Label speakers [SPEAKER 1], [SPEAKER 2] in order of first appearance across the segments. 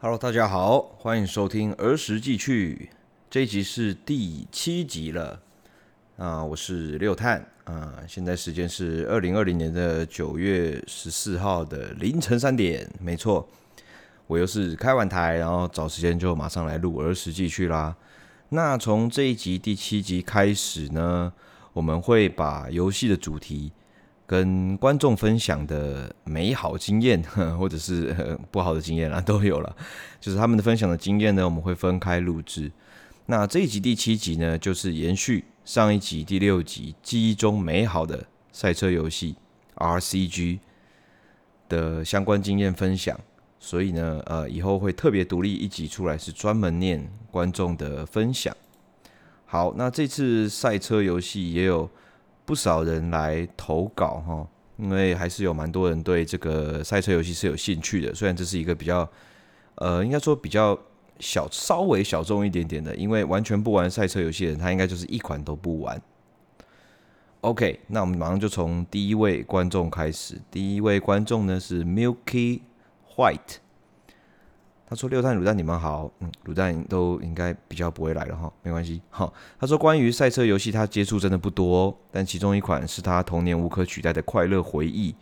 [SPEAKER 1] Hello，大家好，欢迎收听《儿时记趣》，这一集是第七集了。啊，我是六探啊，现在时间是二零二零年的九月十四号的凌晨三点，没错，我又是开完台，然后找时间就马上来录《儿时记趣》啦。那从这一集第七集开始呢，我们会把游戏的主题。跟观众分享的美好经验，或者是不好的经验啊，都有了。就是他们的分享的经验呢，我们会分开录制。那这一集第七集呢，就是延续上一集第六集记忆中美好的赛车游戏 RCG 的相关经验分享。所以呢，呃，以后会特别独立一集出来，是专门念观众的分享。好，那这次赛车游戏也有。不少人来投稿哈，因为还是有蛮多人对这个赛车游戏是有兴趣的。虽然这是一个比较，呃，应该说比较小、稍微小众一点点的，因为完全不玩赛车游戏的人，他应该就是一款都不玩。OK，那我们马上就从第一位观众开始。第一位观众呢是 Milky White。他说：“六探、卤蛋，你们好。嗯，卤蛋都应该比较不会来了哈，没关系。好，他说关于赛车游戏，他接触真的不多，但其中一款是他童年无可取代的快乐回忆。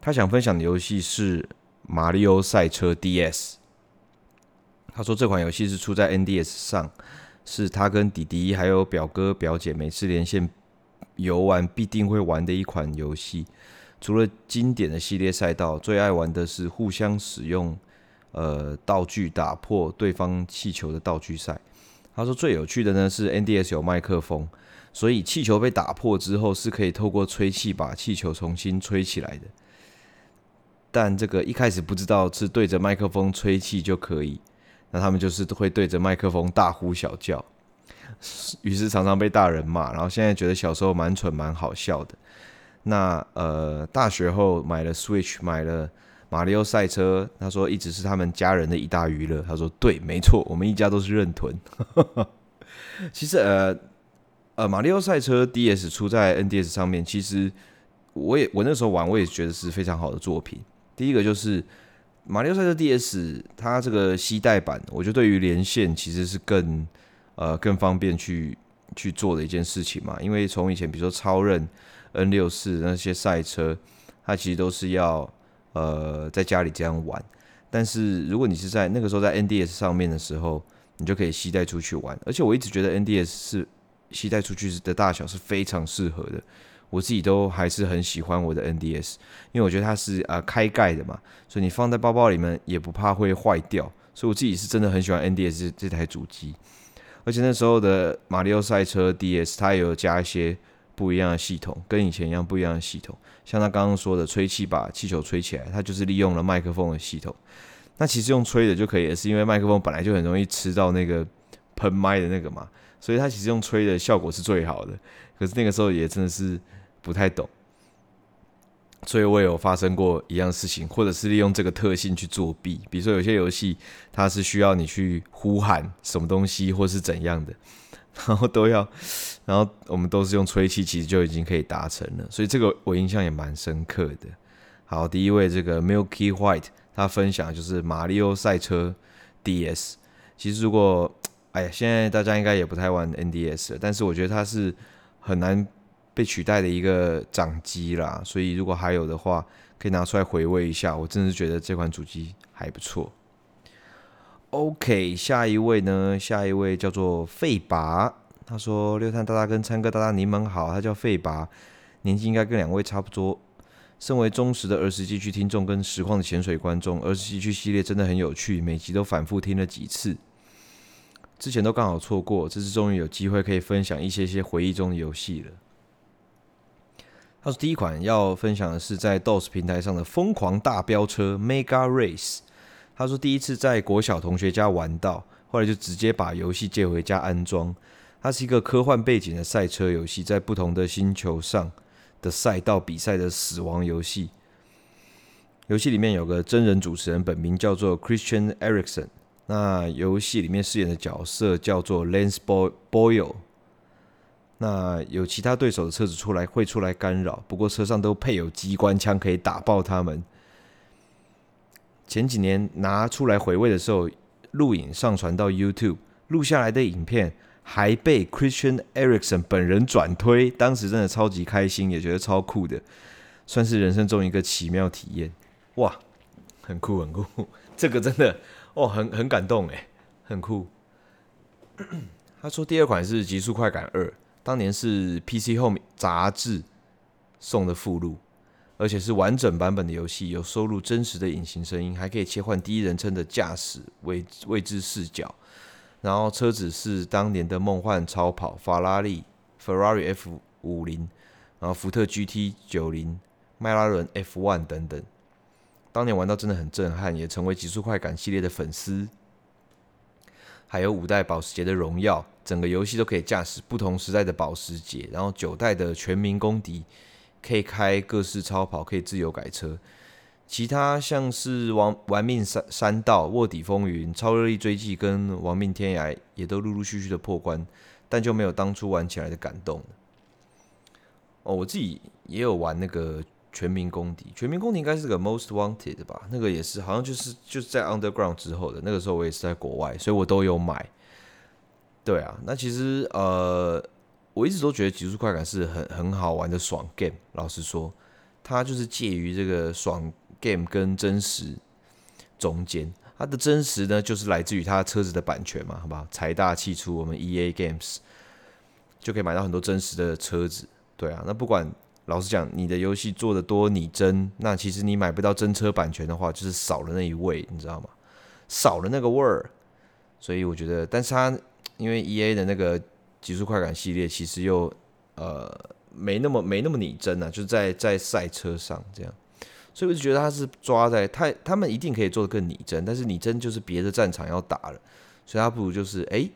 [SPEAKER 1] 他想分享的游戏是《马里奥赛车 DS》。他说这款游戏是出在 NDS 上，是他跟弟弟还有表哥表姐每次连线游玩必定会玩的一款游戏。除了经典的系列赛道，最爱玩的是互相使用。”呃，道具打破对方气球的道具赛。他说最有趣的呢是 NDS 有麦克风，所以气球被打破之后是可以透过吹气把气球重新吹起来的。但这个一开始不知道是对着麦克风吹气就可以，那他们就是会对着麦克风大呼小叫，于是常常被大人骂。然后现在觉得小时候蛮蠢蛮好笑的。那呃，大学后买了 Switch，买了。马里奥赛车，他说一直是他们家人的一大娱乐。他说对，没错，我们一家都是认屯。其实呃呃，马里奥赛车 DS 出在 NDS 上面，其实我也我那时候玩，我也觉得是非常好的作品。第一个就是马里奥赛车 DS，它这个携带版，我觉得对于连线其实是更呃更方便去去做的一件事情嘛。因为从以前比如说超任 N 六四那些赛车，它其实都是要。呃，在家里这样玩，但是如果你是在那个时候在 NDS 上面的时候，你就可以携带出去玩。而且我一直觉得 NDS 是携带出去的大小是非常适合的，我自己都还是很喜欢我的 NDS，因为我觉得它是啊、开盖的嘛，所以你放在包包里面也不怕会坏掉。所以我自己是真的很喜欢 NDS 这台主机，而且那时候的马里奥赛车 DS 它也有加一些。不一样的系统，跟以前一样不一样的系统。像他刚刚说的，吹气把气球吹起来，它就是利用了麦克风的系统。那其实用吹的就可以了，是因为麦克风本来就很容易吃到那个喷麦的那个嘛，所以它其实用吹的效果是最好的。可是那个时候也真的是不太懂，所以我也有发生过一样事情，或者是利用这个特性去作弊。比如说有些游戏它是需要你去呼喊什么东西，或是怎样的。然后都要，然后我们都是用吹气，其实就已经可以达成了。所以这个我印象也蛮深刻的。好，第一位这个 Milky White，他分享就是马里奥赛车 DS。其实如果，哎呀，现在大家应该也不太玩 NDS 了，但是我觉得它是很难被取代的一个掌机啦。所以如果还有的话，可以拿出来回味一下。我真的是觉得这款主机还不错。OK，下一位呢？下一位叫做费拔，他说：“六探大大跟参哥大大，你们好。”他叫费拔，年纪应该跟两位差不多。身为忠实的儿时记趣听众跟实况的潜水观众，儿时记趣系列真的很有趣，每集都反复听了几次。之前都刚好错过，这次终于有机会可以分享一些些回忆中的游戏了。他说：“第一款要分享的是在 DOS 平台上的《疯狂大飙车 Mega Race》。”他说：“第一次在国小同学家玩到，后来就直接把游戏借回家安装。它是一个科幻背景的赛车游戏，在不同的星球上的赛道比赛的死亡游戏。游戏里面有个真人主持人，本名叫做 Christian Eriksson。那游戏里面饰演的角色叫做 Lance Boyle。那有其他对手的车子出来会出来干扰，不过车上都配有机关枪，可以打爆他们。”前几年拿出来回味的时候，录影上传到 YouTube，录下来的影片还被 Christian Eriksson 本人转推，当时真的超级开心，也觉得超酷的，算是人生中一个奇妙体验。哇，很酷很酷，这个真的哦，很很感动哎，很酷。他说第二款是《极速快感二》，当年是 PC Home 杂志送的附录。而且是完整版本的游戏，有收录真实的引擎声音，还可以切换第一人称的驾驶位位置视角。然后车子是当年的梦幻超跑法拉利 Ferrari F 五零，然后福特 GT 九零、迈拉伦 F one 等等。当年玩到真的很震撼，也成为极速快感系列的粉丝。还有五代保时捷的荣耀，整个游戏都可以驾驶不同时代的保时捷。然后九代的全民公敌。可以开各式超跑，可以自由改车。其他像是玩玩命山山道、卧底风云、超热力追击跟亡命天涯，也都陆陆续续的破关，但就没有当初玩起来的感动。哦，我自己也有玩那个全民公敌，全民公敌应该是个 Most Wanted 吧？那个也是，好像就是就是在 Underground 之后的那个时候，我也是在国外，所以我都有买。对啊，那其实呃。我一直都觉得极速快感是很很好玩的爽 game。老实说，它就是介于这个爽 game 跟真实中间。它的真实呢，就是来自于它车子的版权嘛，好不好？财大气粗，我们 EA Games 就可以买到很多真实的车子。对啊，那不管老实讲，你的游戏做的多拟真，那其实你买不到真车版权的话，就是少了那一味，你知道吗？少了那个味儿。所以我觉得，但是它因为 EA 的那个。极速快感系列其实又呃没那么没那么拟真啊，就在在赛车上这样，所以我就觉得他是抓在他他们一定可以做的更拟真，但是拟真就是别的战场要打了，所以他不如就是哎，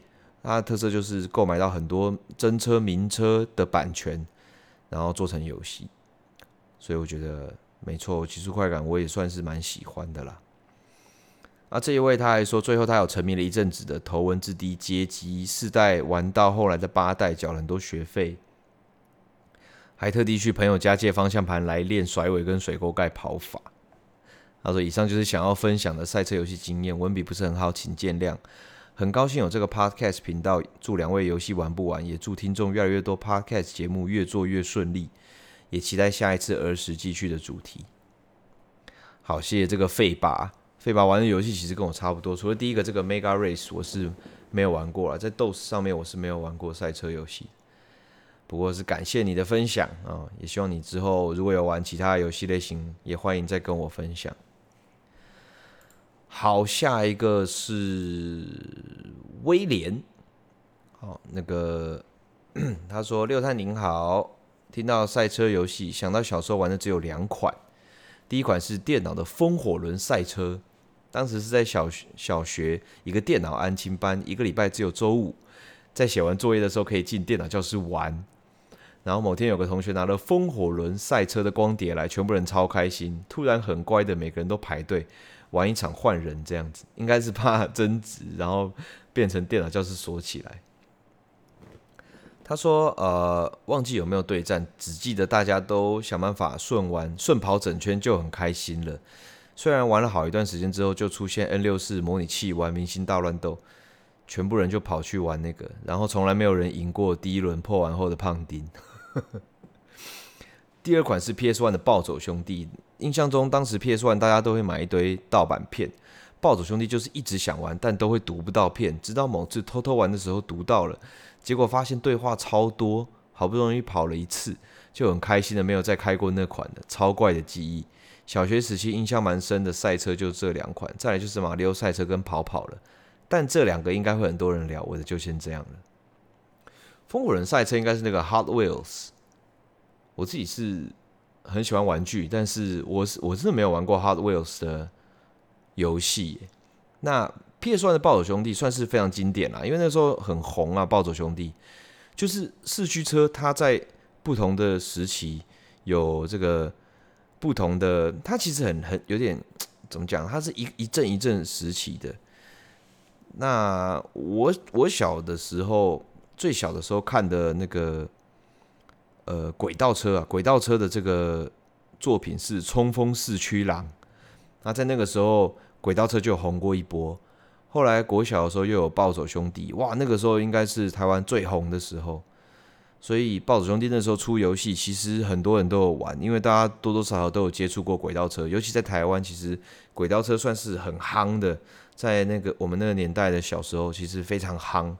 [SPEAKER 1] 他的特色就是购买到很多真车名车的版权，然后做成游戏，所以我觉得没错，极速快感我也算是蛮喜欢的啦。啊，这一位他还说，最后他有沉迷了一阵子的头文字 D 街机四代，玩到后来的八代，缴了很多学费，还特地去朋友家借方向盘来练甩尾跟水沟盖跑法。他说：“以上就是想要分享的赛车游戏经验，文笔不是很好，请见谅。很高兴有这个 Podcast 频道，祝两位游戏玩不完，也祝听众越来越多，Podcast 节目越做越顺利，也期待下一次儿时继续的主题。”好，谢谢这个费爸。费爸玩的游戏其实跟我差不多，除了第一个这个 Mega Race 我是没有玩过了，在 DOS 上面我是没有玩过赛车游戏。不过是感谢你的分享啊，也希望你之后如果有玩其他游戏类型，也欢迎再跟我分享。好，下一个是威廉，好，那个 他说六探您好，听到赛车游戏想到小时候玩的只有两款，第一款是电脑的风火轮赛车。当时是在小学小学一个电脑安亲班，一个礼拜只有周五，在写完作业的时候可以进电脑教室玩。然后某天有个同学拿了风火轮赛车的光碟来，全部人超开心。突然很乖的每个人都排队玩一场换人这样子，应该是怕争执，然后变成电脑教室锁起来。他说：“呃，忘记有没有对战，只记得大家都想办法顺玩顺跑整圈就很开心了。”虽然玩了好一段时间之后，就出现 N 六四模拟器玩明星大乱斗，全部人就跑去玩那个，然后从来没有人赢过第一轮破完后的胖丁。第二款是 PS One 的暴走兄弟，印象中当时 PS One 大家都会买一堆盗版片，暴走兄弟就是一直想玩，但都会读不到片，直到某次偷偷玩的时候读到了，结果发现对话超多，好不容易跑了一次，就很开心的没有再开过那款了，超怪的记忆。小学时期印象蛮深的赛车就这两款，再来就是马里奥赛车跟跑跑了。但这两个应该会很多人聊，我的就先这样了。风火轮赛车应该是那个 Hot Wheels，我自己是很喜欢玩具，但是我是我真的没有玩过 Hot Wheels 的游戏。那 PS One 的暴走兄弟算是非常经典啦，因为那时候很红啊，暴走兄弟就是四驱车，它在不同的时期有这个。不同的，它其实很很有点怎么讲？它是一一阵一阵时期的。那我我小的时候，最小的时候看的那个呃轨道车啊，轨道车的这个作品是冲锋四驱狼。那在那个时候，轨道车就红过一波。后来国小的时候又有暴走兄弟，哇，那个时候应该是台湾最红的时候。所以暴走兄弟那时候出游戏，其实很多人都有玩，因为大家多多少少都有接触过轨道车，尤其在台湾，其实轨道车算是很夯的。在那个我们那个年代的小时候，其实非常夯，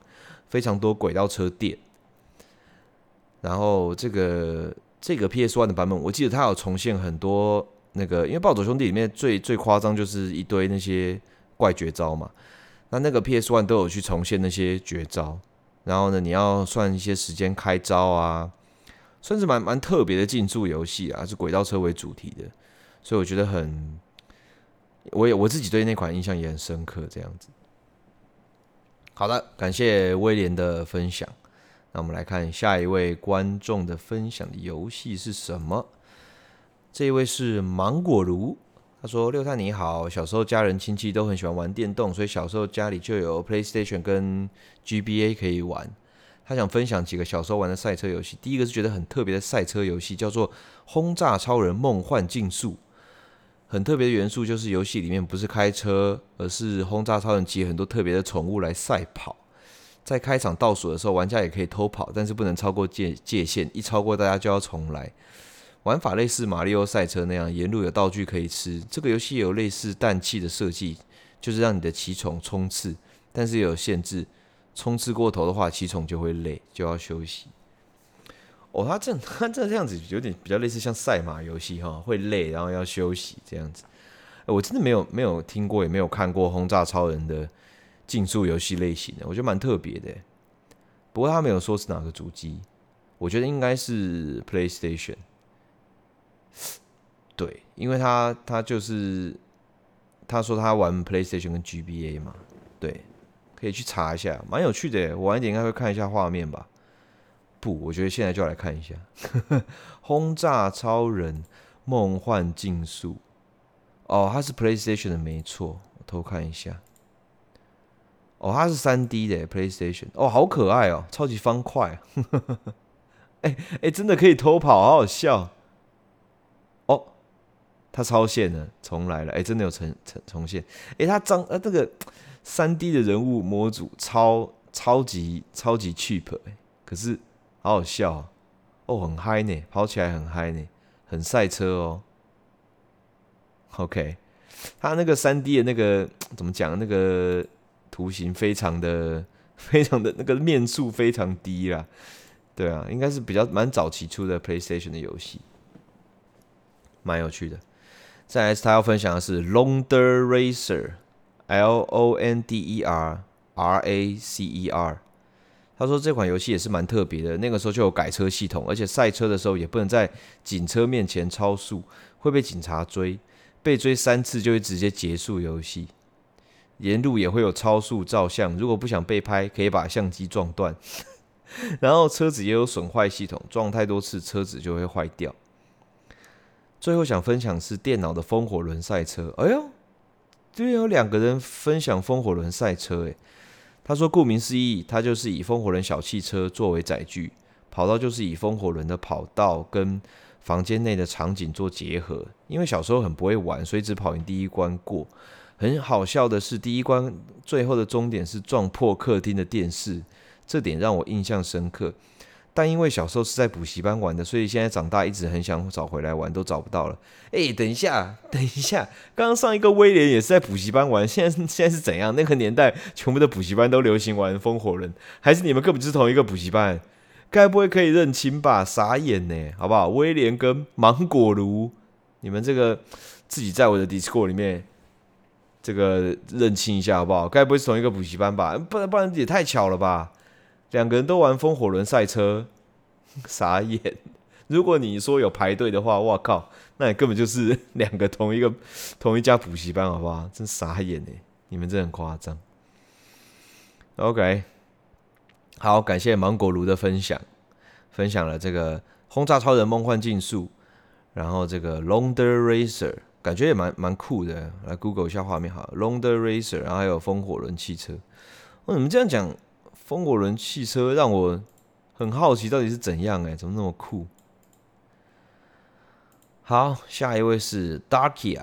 [SPEAKER 1] 非常多轨道车店。然后这个这个 PS One 的版本，我记得它有重现很多那个，因为暴走兄弟里面最最夸张就是一堆那些怪绝招嘛，那那个 PS One 都有去重现那些绝招。然后呢，你要算一些时间开招啊，算是蛮蛮特别的竞速游戏啊，是轨道车为主题的，所以我觉得很，我也我自己对那款印象也很深刻。这样子，好的，感谢威廉的分享。那我们来看下一位观众的分享的游戏是什么？这一位是芒果炉。他说：“六太你好，小时候家人亲戚都很喜欢玩电动，所以小时候家里就有 PlayStation 跟 GBA 可以玩。他想分享几个小时候玩的赛车游戏。第一个是觉得很特别的赛车游戏，叫做《轰炸超人梦幻竞速》。很特别的元素就是游戏里面不是开车，而是轰炸超人骑很多特别的宠物来赛跑。在开场倒数的时候，玩家也可以偷跑，但是不能超过界界限，一超过大家就要重来。”玩法类似马里奥赛车那样，沿路有道具可以吃。这个游戏有类似氮气的设计，就是让你的骑宠冲刺，但是也有限制，冲刺过头的话，骑宠就会累，就要休息。哦，它这它这这样子有点比较类似像赛马游戏哈，会累，然后要休息这样子。我真的没有没有听过，也没有看过轰炸超人的竞速游戏类型的，我觉得蛮特别的。不过他没有说是哪个主机，我觉得应该是 PlayStation。对，因为他他就是他说他玩 PlayStation 跟 GBA 嘛，对，可以去查一下，蛮有趣的。我晚一点应该会看一下画面吧？不，我觉得现在就来看一下《轰炸超人梦幻竞速》。哦，它是 PlayStation 的，没错，我偷看一下。哦，它是三 D 的 PlayStation。哦，好可爱哦，超级方块。哎哎，真的可以偷跑，好好笑。他超线了，重来了，哎、真的有重重重现，哎、他张呃这个三 D 的人物模组超超级超级 cheap，哎、可是好好笑哦，哦很嗨呢，跑起来很嗨呢，很赛车哦。OK，他那个三 D 的那个怎么讲？那个图形非常的非常的那个面数非常低啦，对啊，应该是比较蛮早期出的 PlayStation 的游戏，蛮有趣的。再来，他要分享的是《Londer Racer》，L O N D E R R A C E R。他说这款游戏也是蛮特别的，那个时候就有改车系统，而且赛车的时候也不能在警车面前超速，会被警察追，被追三次就会直接结束游戏。沿路也会有超速照相，如果不想被拍，可以把相机撞断。然后车子也有损坏系统，撞太多次车子就会坏掉。最后想分享是电脑的风火轮赛车。哎呦，这边有两个人分享风火轮赛车。诶，他说顾名思义，它就是以风火轮小汽车作为载具，跑道就是以风火轮的跑道跟房间内的场景做结合。因为小时候很不会玩，所以只跑赢第一关过。很好笑的是，第一关最后的终点是撞破客厅的电视，这点让我印象深刻。但因为小时候是在补习班玩的，所以现在长大一直很想找回来玩，都找不到了。哎，等一下，等一下，刚刚上一个威廉也是在补习班玩，现在现在是怎样？那个年代全部的补习班都流行玩风火轮，还是你们根本就是同一个补习班？该不会可以认清吧？傻眼呢，好不好？威廉跟芒果炉，你们这个自己在我的 Discord 里面这个认清一下好不好？该不会是同一个补习班吧？不然不然也太巧了吧？两个人都玩风火轮赛车，傻眼！如果你说有排队的话，哇靠，那你根本就是 两个同一个同一家补习班，好不好？真傻眼哎！你们真很夸张。OK，好，感谢芒果炉的分享，分享了这个《轰炸超人梦幻竞速》，然后这个《Londer Racer》，感觉也蛮蛮酷的。来 Google 一下画面，好，《Londer Racer》，然后还有风火轮汽车。哦，你们这样讲。风火轮汽车让我很好奇，到底是怎样？哎，怎么那么酷？好，下一位是 Darkia，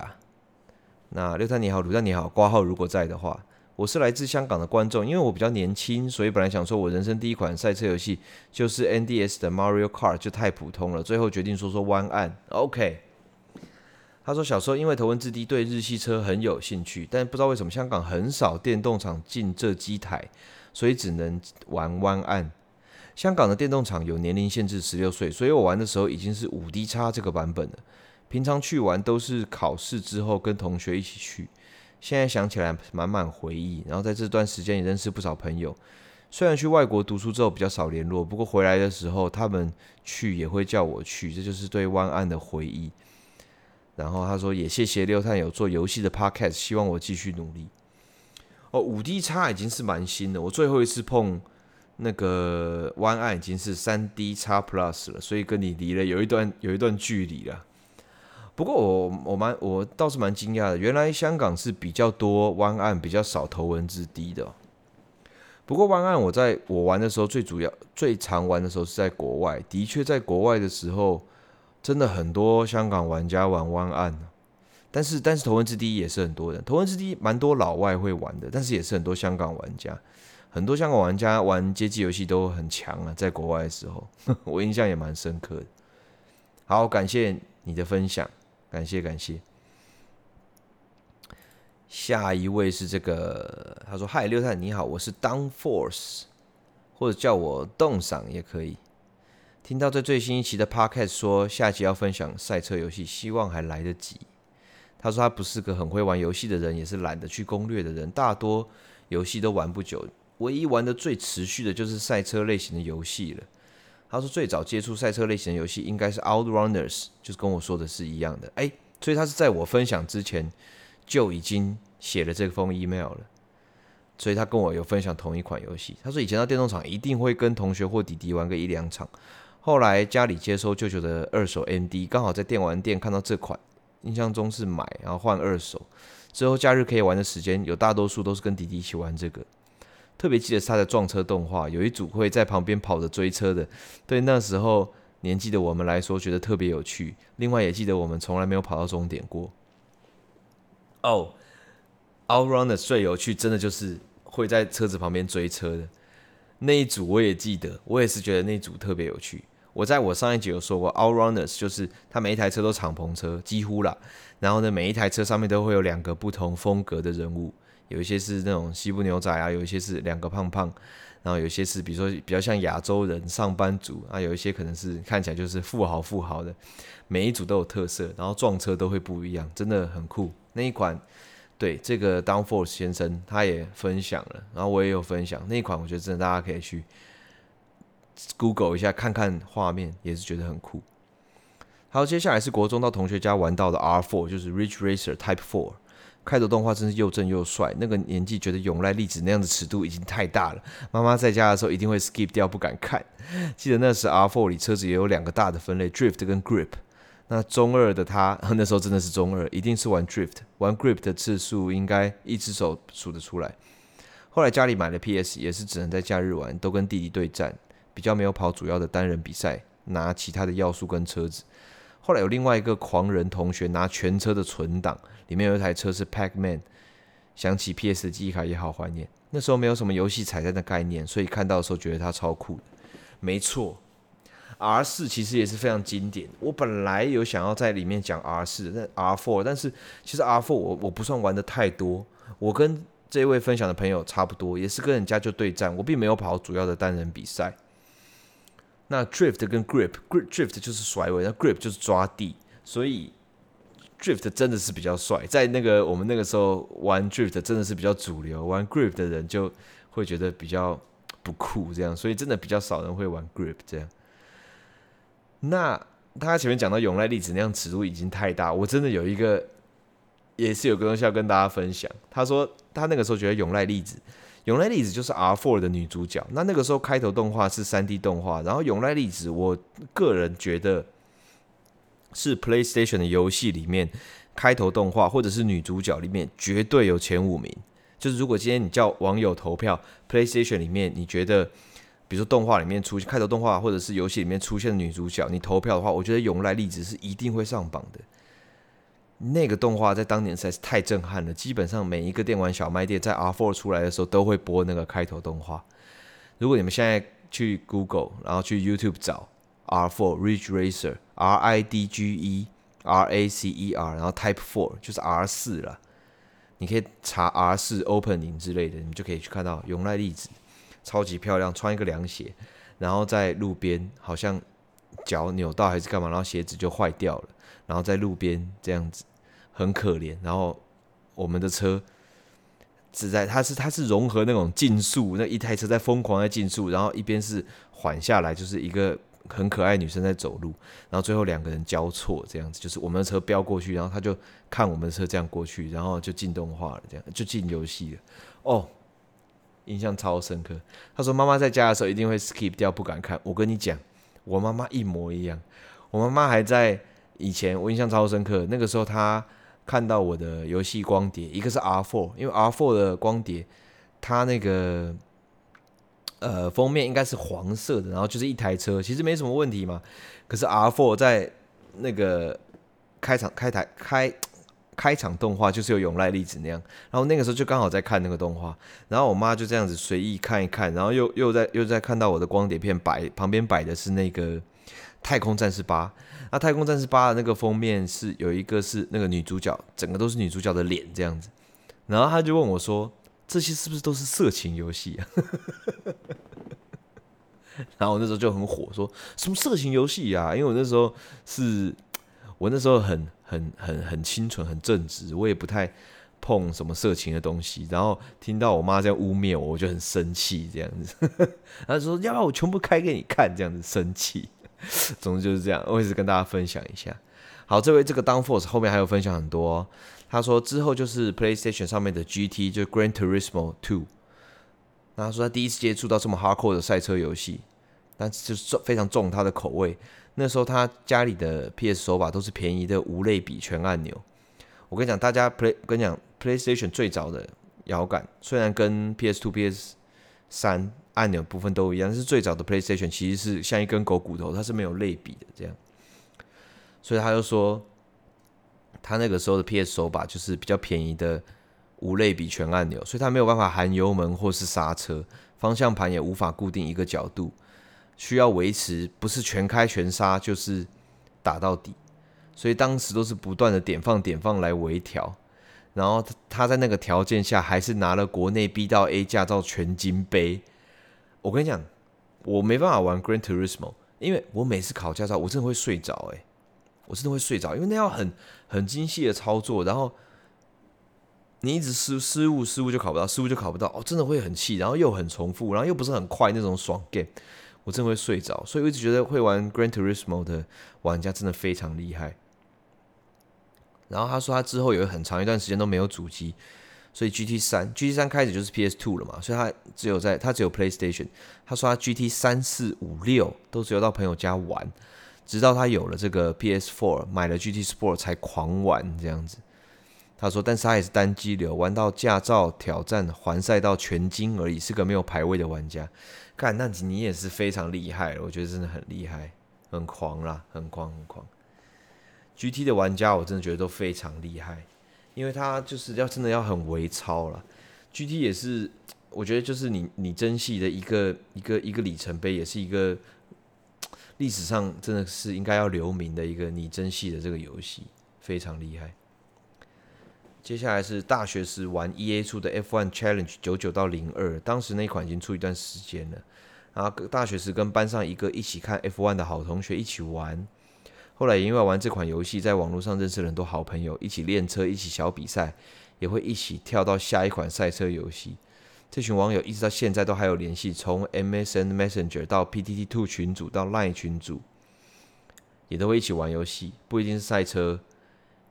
[SPEAKER 1] 那六探你好，鲁蛋你好，挂号如果在的话，我是来自香港的观众，因为我比较年轻，所以本来想说我人生第一款赛车游戏就是 NDS 的 Mario Kart，就太普通了，最后决定说说湾岸。OK，他说小时候因为头文字 D 对日系车很有兴趣，但不知道为什么香港很少电动厂进这机台，所以只能玩湾岸。香港的电动厂有年龄限制，十六岁，所以我玩的时候已经是五 D 叉这个版本了。平常去玩都是考试之后跟同学一起去，现在想起来满满回忆。然后在这段时间也认识不少朋友，虽然去外国读书之后比较少联络，不过回来的时候他们去也会叫我去，这就是对湾岸的回忆。然后他说也谢谢六探有做游戏的 podcast，希望我继续努力。哦，五 D 叉已经是蛮新的，我最后一次碰。那个湾岸已经是三 D 叉 Plus 了，所以跟你离了有一段有一段距离了。不过我我蛮我倒是蛮惊讶的，原来香港是比较多湾岸，比较少头文字 D 的。不过湾岸我在我玩的时候，最主要最常玩的时候是在国外，的确在国外的时候，真的很多香港玩家玩湾岸。但是但是头文字 D 也是很多人，头文字 D 蛮多老外会玩的，但是也是很多香港玩家。很多香港玩家玩街机游戏都很强啊，在国外的时候，我印象也蛮深刻的。好，感谢你的分享，感谢感谢。下一位是这个，他说：“嗨，六太你好，我是 Downforce，或者叫我动赏也可以。听到这最新一期的 Podcast 说下集要分享赛车游戏，希望还来得及。”他说他不是个很会玩游戏的人，也是懒得去攻略的人，大多游戏都玩不久。唯一玩的最持续的就是赛车类型的游戏了。他说最早接触赛车类型的游戏应该是 Outrunners，就是跟我说的是一样的。哎，所以他是在我分享之前就已经写了这封 email 了。所以他跟我有分享同一款游戏。他说以前到电动厂一定会跟同学或弟弟玩个一两场。后来家里接收舅舅的二手 MD，刚好在电玩店看到这款，印象中是买然后换二手。之后假日可以玩的时间，有大多数都是跟弟弟一起玩这个。特别记得他的撞车动画，有一组会在旁边跑着追车的，对那时候年纪的我们来说，觉得特别有趣。另外也记得我们从来没有跑到终点过。哦，Outrunner 最有趣，真的就是会在车子旁边追车的那一组，我也记得，我也是觉得那组特别有趣。我在我上一集有说过，Outrunners 就是他每一台车都敞篷车，几乎啦，然后呢，每一台车上面都会有两个不同风格的人物。有一些是那种西部牛仔啊，有一些是两个胖胖，然后有一些是比如说比较像亚洲人上班族啊，有一些可能是看起来就是富豪富豪的，每一组都有特色，然后撞车都会不一样，真的很酷。那一款，对这个 Downforce 先生他也分享了，然后我也有分享那一款，我觉得真的大家可以去 Google 一下看看画面，也是觉得很酷。好，接下来是国中到同学家玩到的 R4，就是 Ridge Racer Type 4。开头动画真是又正又帅，那个年纪觉得永濑粒子那样的尺度已经太大了。妈妈在家的时候一定会 skip 掉，不敢看。记得那时 R4 里车子也有两个大的分类，drift 跟 grip。那中二的他 那时候真的是中二，一定是玩 drift，玩 grip 的次数应该一只手数得出来。后来家里买了 PS，也是只能在假日玩，都跟弟弟对战，比较没有跑主要的单人比赛，拿其他的要素跟车子。后来有另外一个狂人同学拿全车的存档，里面有一台车是 Pac-Man，想起 PS 的记忆卡也好怀念。那时候没有什么游戏彩蛋的概念，所以看到的时候觉得它超酷的。没错，R 四其实也是非常经典。我本来有想要在里面讲 R 四，但 R four，但是其实 R four 我我不算玩的太多。我跟这位分享的朋友差不多，也是跟人家就对战，我并没有跑主要的单人比赛。那 drift 跟 grip，grip drift 就是甩尾，那 grip 就是抓地，所以 drift 真的是比较帅。在那个我们那个时候玩 drift 真的是比较主流，玩 grip 的人就会觉得比较不酷，这样，所以真的比较少人会玩 grip 这样。那他前面讲到永濑粒子那样尺度已经太大，我真的有一个也是有个东西要跟大家分享。他说他那个时候觉得永濑粒子。永濑粒子就是 R Four 的女主角。那那个时候开头动画是 3D 动画，然后永濑粒子，我个人觉得是 PlayStation 的游戏里面开头动画或者是女主角里面绝对有前五名。就是如果今天你叫网友投票，PlayStation 里面你觉得，比如说动画里面出现开头动画或者是游戏里面出现的女主角，你投票的话，我觉得永濑粒子是一定会上榜的。那个动画在当年实在是太震撼了，基本上每一个电玩小卖店在 R4 出来的时候都会播那个开头动画。如果你们现在去 Google，然后去 YouTube 找 R4 Ridge Racer R I D G E R A C E R，然后 Type Four 就是 R 四了。你可以查 R 四 Opening 之类的，你就可以去看到永濑粒子超级漂亮，穿一个凉鞋，然后在路边好像脚扭到还是干嘛，然后鞋子就坏掉了，然后在路边这样子很可怜。然后我们的车只在它是它是融合那种竞速，那一台车在疯狂在竞速，然后一边是缓下来，就是一个。很可爱女生在走路，然后最后两个人交错这样子，就是我们的车飙过去，然后他就看我们的车这样过去，然后就进动画了，这样就进游戏了。哦，印象超深刻。他说妈妈在家的时候一定会 skip 掉，不敢看。我跟你讲，我妈妈一模一样。我妈妈还在以前，我印象超深刻。那个时候他看到我的游戏光碟，一个是 R4，因为 R4 的光碟，它那个。呃，封面应该是黄色的，然后就是一台车，其实没什么问题嘛。可是 R4 在那个开场开台开开场动画就是有永濑粒子那样，然后那个时候就刚好在看那个动画，然后我妈就这样子随意看一看，然后又又在又在看到我的光碟片摆旁边摆的是那个太空战士八，那太空战士八的那个封面是有一个是那个女主角，整个都是女主角的脸这样子，然后她就问我说。这些是不是都是色情游戏啊？然后我那时候就很火，说什么色情游戏呀？因为我那时候是，我那时候很很很很清纯，很正直，我也不太碰什么色情的东西。然后听到我妈这样污蔑我，我就很生气，这样子。然后说要不要我全部开给你看，这样子生气。总之就是这样，我也是跟大家分享一下。好，这位这个 Downforce 后面还有分享很多。他说之后就是 PlayStation 上面的 GT，就是 Gran Turismo Two。那他说他第一次接触到这么 hardcore 的赛车游戏，但是就是非常重他的口味。那时候他家里的 PS 手把都是便宜的无类比全按钮。我跟你讲，大家 Play 跟你讲 PlayStation 最早的摇杆，虽然跟 PS Two、PS 三按钮部分都一样，但是最早的 PlayStation 其实是像一根狗骨头，它是没有类比的这样。所以他就说。他那个时候的 PS 手把就是比较便宜的无类比全按钮，所以他没有办法含油门或是刹车，方向盘也无法固定一个角度，需要维持不是全开全刹就是打到底，所以当时都是不断的点放点放来微调，然后他在那个条件下还是拿了国内 B 到 A 驾照全金杯。我跟你讲，我没办法玩 Gran Turismo，因为我每次考驾照我真的会睡着诶、我真的会睡着，因为那要很很精细的操作，然后你一直失失误失误就考不到，失误就考不到，哦，真的会很气，然后又很重复，然后又不是很快那种爽 game，我真的会睡着，所以我一直觉得会玩 Gran Turismo 的玩家真的非常厉害。然后他说他之后有很长一段时间都没有主机，所以 GT 三 GT 三开始就是 PS Two 了嘛，所以他只有在他只有 PlayStation，他说他 GT 三四五六都只有到朋友家玩。直到他有了这个 PS Four，买了 GT Sport 才狂玩这样子。他说，但是他也是单机流，玩到驾照挑战环赛到全金而已，是个没有排位的玩家。看，那你也是非常厉害，我觉得真的很厉害，很狂啦，很狂很狂。GT 的玩家我真的觉得都非常厉害，因为他就是要真的要很微操了。GT 也是，我觉得就是你你真系的一个一个一个里程碑，也是一个。历史上真的是应该要留名的一个你真系的这个游戏，非常厉害。接下来是大学时玩 EA 出的 F1 Challenge 九九到零二，当时那款已经出一段时间了。然后大学时跟班上一个一起看 F1 的好同学一起玩，后来也因为玩这款游戏，在网络上认识了很多好朋友，一起练车，一起小比赛，也会一起跳到下一款赛车游戏。这群网友一直到现在都还有联系，从 MSN Messenger 到 PTT Two 群组到 Line 群组，也都会一起玩游戏，不一定是赛车，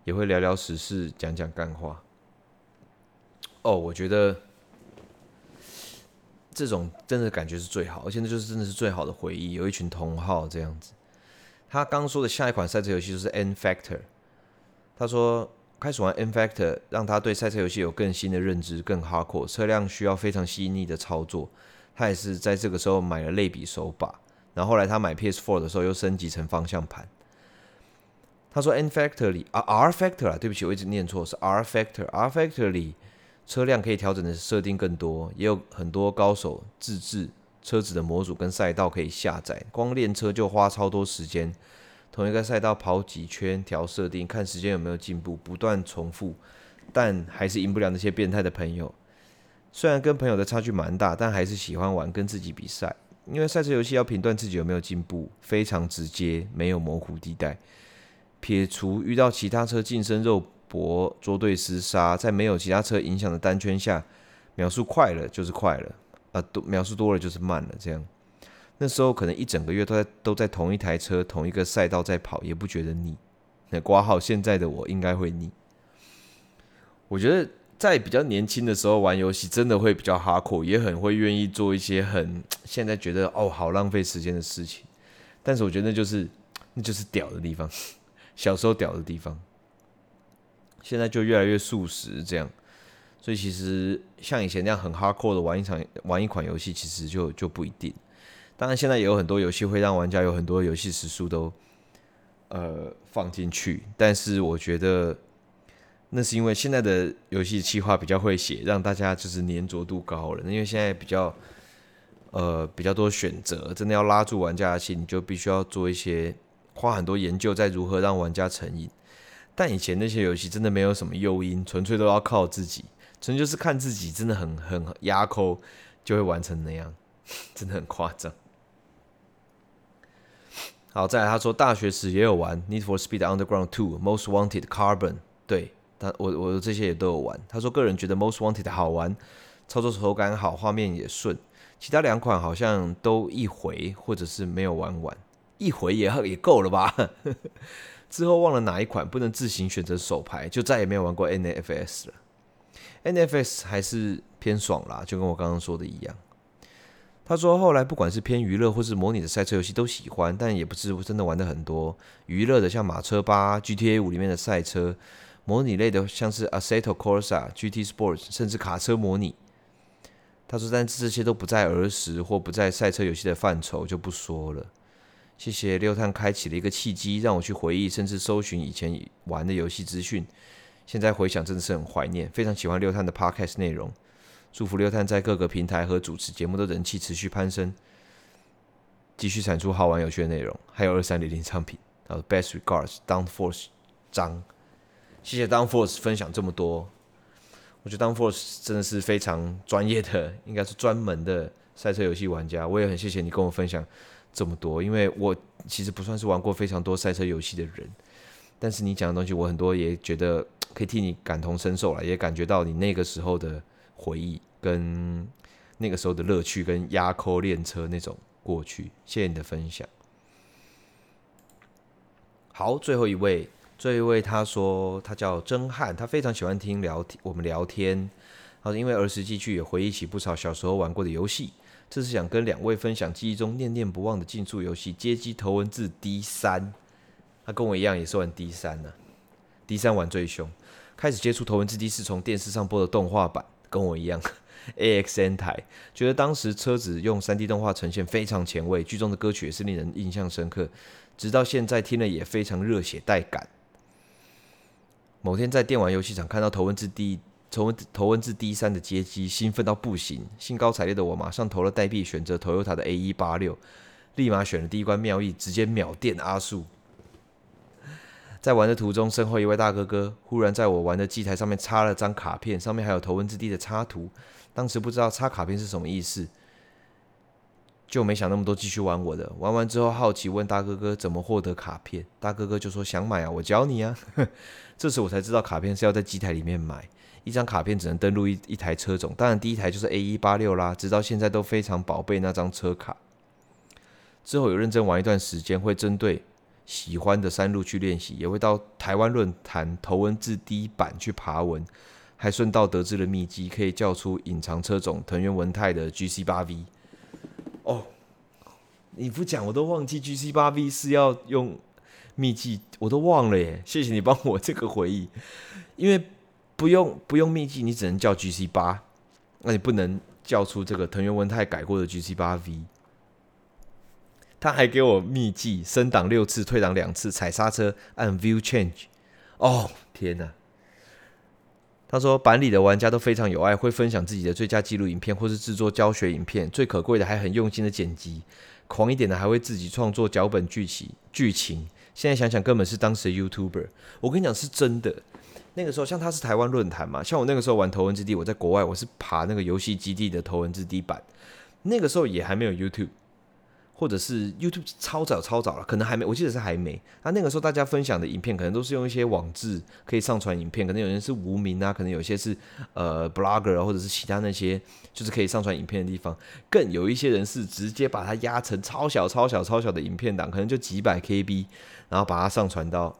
[SPEAKER 1] 也会聊聊时事，讲讲干话。哦，我觉得这种真的感觉是最好，而且那就是真的是最好的回忆，有一群同好这样子。他刚说的下一款赛车游戏就是 N Factor，他说。开始玩 N Factor，让他对赛车游戏有更新的认知，更 hardcore。车辆需要非常细腻的操作，他也是在这个时候买了类比手把。然后后来他买 PS4 的时候，又升级成方向盘。他说 N Factor 里啊 R Factor 啊，对不起，我一直念错，是 R Factor。R Factor 里车辆可以调整的设定更多，也有很多高手自制车子的模组跟赛道可以下载，光练车就花超多时间。同一个赛道跑几圈调设定，看时间有没有进步，不断重复，但还是赢不了那些变态的朋友。虽然跟朋友的差距蛮大，但还是喜欢玩跟自己比赛，因为赛车游戏要评断自己有没有进步，非常直接，没有模糊地带。撇除遇到其他车近身肉搏捉对厮杀，在没有其他车影响的单圈下，秒速快了就是快了，啊多描述多了就是慢了。这样，那时候可能一整个月都在都在同一台车、同一个赛道在跑，也不觉得腻。那挂号现在的我应该会腻。我觉得在比较年轻的时候玩游戏，真的会比较 hardcore，也很会愿意做一些很现在觉得哦好浪费时间的事情。但是我觉得那就是那就是屌的地方。小时候屌的地方，现在就越来越素食这样，所以其实像以前那样很 hardcore 的玩一场玩一款游戏，其实就就不一定。当然，现在也有很多游戏会让玩家有很多游戏时数都呃放进去，但是我觉得那是因为现在的游戏企划比较会写，让大家就是粘着度高了。因为现在比较呃比较多选择，真的要拉住玩家的心，你就必须要做一些。花很多研究在如何让玩家成瘾，但以前那些游戏真的没有什么诱因，纯粹都要靠自己，纯粹就是看自己，真的很很压抠就会完成那样，真的很夸张。好，再来他说大学时也有玩 Need for Speed Underground 2、Most Wanted、Carbon，对，他我我这些也都有玩。他说个人觉得 Most Wanted 好玩，操作手感好，画面也顺，其他两款好像都一回或者是没有玩完。一回也也够了吧？之后忘了哪一款不能自行选择手牌，就再也没有玩过 NFS 了。NFS 还是偏爽啦，就跟我刚刚说的一样。他说后来不管是偏娱乐或是模拟的赛车游戏都喜欢，但也不是真的玩的很多。娱乐的像马车吧、GTA 五里面的赛车，模拟类的像是 Assetto Corsa、GT Sports，甚至卡车模拟。他说，但这些都不在儿时或不在赛车游戏的范畴，就不说了。谢谢六探开启了一个契机，让我去回忆，甚至搜寻以前玩的游戏资讯。现在回想，真的是很怀念。非常喜欢六探的 Podcast 内容，祝福六探在各个平台和主持节目的人气持续攀升，继续产出好玩有趣的内容。还有二三零零商品。好，Best regards，Downforce 张。谢谢 Downforce 分享这么多。我觉得 Downforce 真的是非常专业的，应该是专门的赛车游戏玩家。我也很谢谢你跟我分享。这么多，因为我其实不算是玩过非常多赛车游戏的人，但是你讲的东西，我很多也觉得可以替你感同身受了，也感觉到你那个时候的回忆，跟那个时候的乐趣，跟压扣练车那种过去。谢谢你的分享。好，最后一位，最后一位，他说他叫曾汉，他非常喜欢听聊天，我们聊天，好，因为儿时记趣也回忆起不少小时候玩过的游戏。这是想跟两位分享记忆中念念不忘的竞速游戏《街机头文字 D 三》。他跟我一样也是玩 D 三呢，D 三玩最凶。开始接触头文字 D 是从电视上播的动画版，跟我一样 AXN 台，觉得当时车子用 3D 动画呈现非常前卫，剧中的歌曲也是令人印象深刻，直到现在听了也非常热血带感。某天在电玩游戏场看到头文字 D。头文头文字 D 三的街机，兴奋到不行，兴高采烈的我马上投了代币，选择 Toyota 的 A 一八六，立马选了第一关妙意，直接秒电阿树。在玩的途中，身后一位大哥哥忽然在我玩的机台上面插了张卡片，上面还有头文字 D 的插图。当时不知道插卡片是什么意思，就没想那么多，继续玩我的。玩完之后，好奇问大哥哥怎么获得卡片，大哥哥就说想买啊，我教你啊。这时我才知道卡片是要在机台里面买。一张卡片只能登录一一台车种，当然第一台就是 A 一八六啦，直到现在都非常宝贝那张车卡。之后有认真玩一段时间，会针对喜欢的山路去练习，也会到台湾论坛头文字 D 版去爬文，还顺道得知了秘籍，可以叫出隐藏车种藤原文太的 GC 八 V。哦，你不讲我都忘记 GC 八 V 是要用秘籍，我都忘了耶。谢谢你帮我这个回忆，因为。不用不用秘籍，你只能叫 GC 八，那你不能叫出这个藤原文太改过的 GC 八 V。他还给我秘技：升档六次，退档两次，踩刹车按 View Change。哦，天哪！他说版里的玩家都非常有爱，会分享自己的最佳纪录影片，或是制作教学影片。最可贵的还很用心的剪辑，狂一点的还会自己创作脚本剧情剧情。现在想想，根本是当时的 YouTuber。我跟你讲，是真的。那个时候，像他是台湾论坛嘛，像我那个时候玩头文字 D，我在国外，我是爬那个游戏基地的头文字 D 版，那个时候也还没有 YouTube，或者是 YouTube 超早超早了，可能还没，我记得是还没。那那个时候大家分享的影片，可能都是用一些网志可以上传影片，可能有人是无名啊，可能有些是呃 Blogger，或者是其他那些就是可以上传影片的地方，更有一些人是直接把它压成超小超小超小的影片档，可能就几百 KB，然后把它上传到。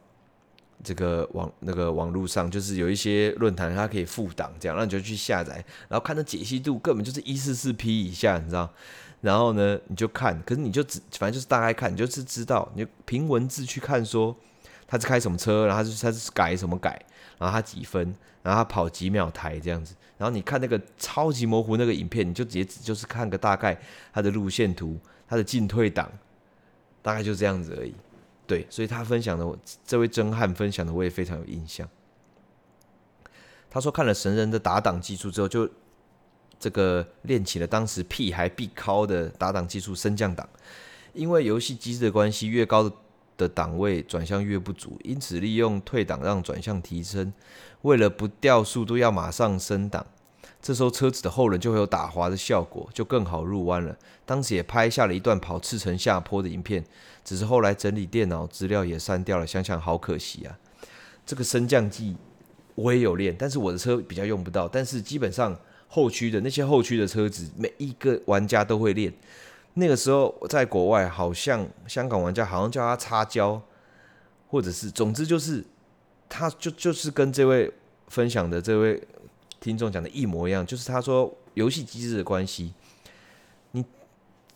[SPEAKER 1] 这个网那个网络上，就是有一些论坛，它可以附档，这样，然后你就去下载，然后看的解析度根本就是一四四 P 以下，你知道？然后呢，你就看，可是你就只反正就是大概看，你就是知道，你就凭文字去看，说他是开什么车，然后他是他是改什么改，然后他几分，然后他跑几秒台这样子，然后你看那个超级模糊那个影片，你就直接只就是看个大概他的路线图，他的进退档，大概就这样子而已。对，所以他分享的这位真汉分享的我也非常有印象。他说看了神人的打档技术之后，就这个练起了当时屁孩必考的打档技术升降档。因为游戏机制的关系，越高的档位转向越不足，因此利用退档让转向提升。为了不掉速度，要马上升档。这时候车子的后轮就会有打滑的效果，就更好入弯了。当时也拍下了一段跑赤城下坡的影片，只是后来整理电脑资料也删掉了，想想好可惜啊。这个升降技我也有练，但是我的车比较用不到。但是基本上后驱的那些后驱的车子，每一个玩家都会练。那个时候在国外，好像香港玩家好像叫他擦胶，或者是总之就是，他就就是跟这位分享的这位。听众讲的一模一样，就是他说游戏机制的关系，你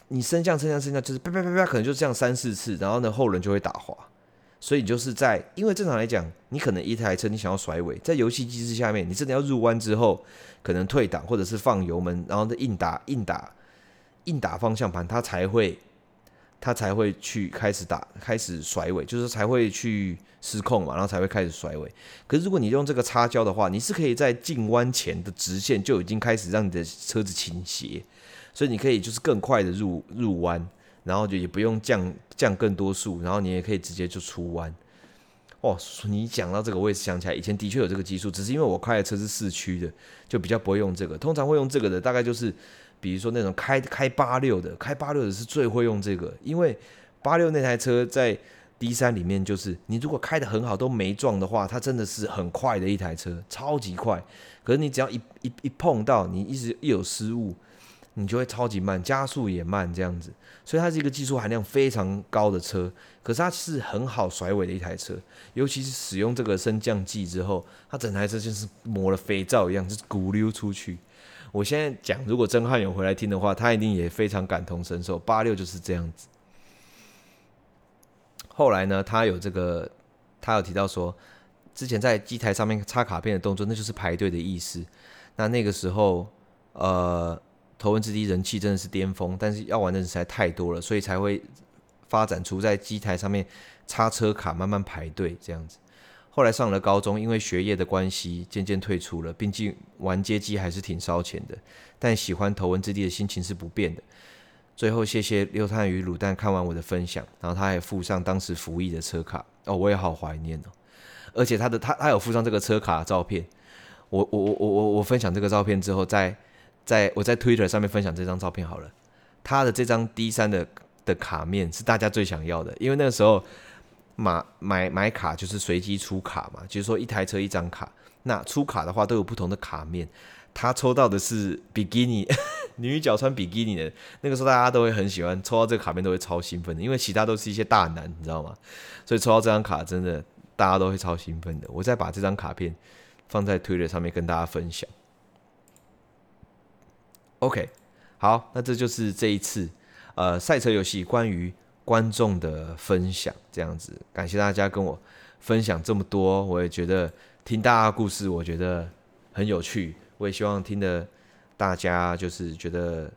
[SPEAKER 1] 你升降升降升降，就是啪啪啪啪，可能就这样三四次，然后呢后轮就会打滑，所以你就是在，因为正常来讲，你可能一台车你想要甩尾，在游戏机制下面，你真的要入弯之后，可能退档或者是放油门，然后再硬打硬打硬打方向盘，它才会。它才会去开始打，开始甩尾，就是才会去失控嘛，然后才会开始甩尾。可是如果你用这个擦胶的话，你是可以在进弯前的直线就已经开始让你的车子倾斜，所以你可以就是更快的入入弯，然后就也不用降降更多速，然后你也可以直接就出弯。哦，你讲到这个，我也是想起来，以前的确有这个技术，只是因为我开的车是四驱的，就比较不会用这个。通常会用这个的，大概就是。比如说那种开开八六的，开八六的是最会用这个，因为八六那台车在 D 三里面，就是你如果开得很好都没撞的话，它真的是很快的一台车，超级快。可是你只要一一一碰到，你一直一有失误，你就会超级慢，加速也慢这样子。所以它是一个技术含量非常高的车，可是它是很好甩尾的一台车，尤其是使用这个升降剂之后，它整台车就是抹了肥皂一样，就是咕溜出去。我现在讲，如果曾汉勇回来听的话，他一定也非常感同身受。八六就是这样子。后来呢，他有这个，他有提到说，之前在机台上面插卡片的动作，那就是排队的意思。那那个时候，呃，头文字 D 人气真的是巅峰，但是要玩的人实在太多了，所以才会发展出在机台上面插车卡，慢慢排队这样子。后来上了高中，因为学业的关系，渐渐退出了。毕竟玩街机还是挺烧钱的，但喜欢头文字 D 的心情是不变的。最后，谢谢六探与卤蛋看完我的分享，然后他还附上当时服役的车卡哦，我也好怀念哦。而且他的他他有附上这个车卡的照片，我我我我我我分享这个照片之后，在在我在 Twitter 上面分享这张照片好了。他的这张 D 三的的卡面是大家最想要的，因为那个时候。买买买卡就是随机出卡嘛，就是说一台车一张卡。那出卡的话都有不同的卡面，他抽到的是比基尼 女角穿比基尼的，那个时候大家都会很喜欢，抽到这个卡面都会超兴奋的，因为其他都是一些大男，你知道吗？所以抽到这张卡真的大家都会超兴奋的。我再把这张卡片放在推特上面跟大家分享。OK，好，那这就是这一次呃赛车游戏关于。观众的分享这样子，感谢大家跟我分享这么多，我也觉得听大家故事，我觉得很有趣。我也希望听的大家就是觉得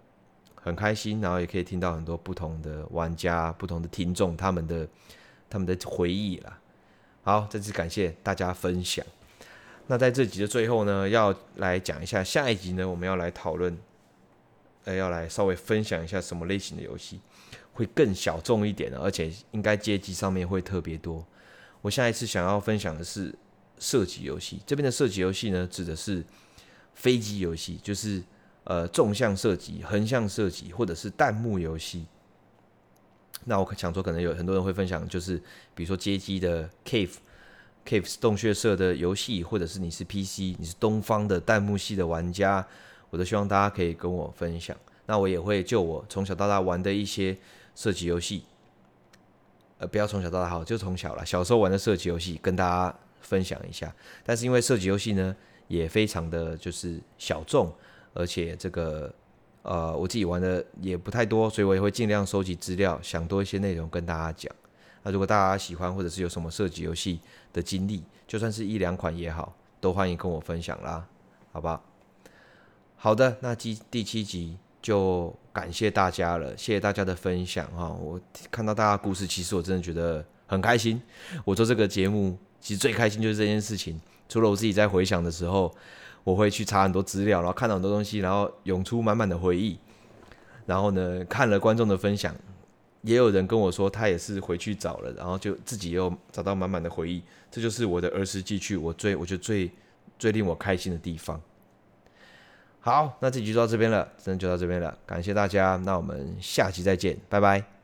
[SPEAKER 1] 很开心，然后也可以听到很多不同的玩家、不同的听众他们的他们的回忆啦。好，再次感谢大家分享。那在这集的最后呢，要来讲一下下一集呢，我们要来讨论，呃，要来稍微分享一下什么类型的游戏会更小众一点的，而且应该街机上面会特别多。我下一次想要分享的是射击游戏，这边的射击游戏呢，指的是飞机游戏，就是呃纵向射击、横向射击，或者是弹幕游戏。那我想说，可能有很多人会分享，就是比如说街机的 Cave。Cave 洞穴社的游戏，或者是你是 PC，你是东方的弹幕系的玩家，我都希望大家可以跟我分享。那我也会就我从小到大玩的一些射击游戏，呃，不要从小到大好，就从小了，小时候玩的射击游戏跟大家分享一下。但是因为射击游戏呢，也非常的就是小众，而且这个呃我自己玩的也不太多，所以我也会尽量收集资料，想多一些内容跟大家讲。那如果大家喜欢或者是有什么射击游戏的经历，就算是一两款也好，都欢迎跟我分享啦，好不好？的，那第第七集就感谢大家了，谢谢大家的分享哈。我看到大家的故事，其实我真的觉得很开心。我做这个节目，其实最开心就是这件事情。除了我自己在回想的时候，我会去查很多资料，然后看到很多东西，然后涌出满满的回忆。然后呢，看了观众的分享。也有人跟我说，他也是回去找了，然后就自己又找到满满的回忆。这就是我的儿时记趣，我最我觉得最最令我开心的地方。好，那这集就到这边了，真的就到这边了，感谢大家，那我们下期再见，拜拜。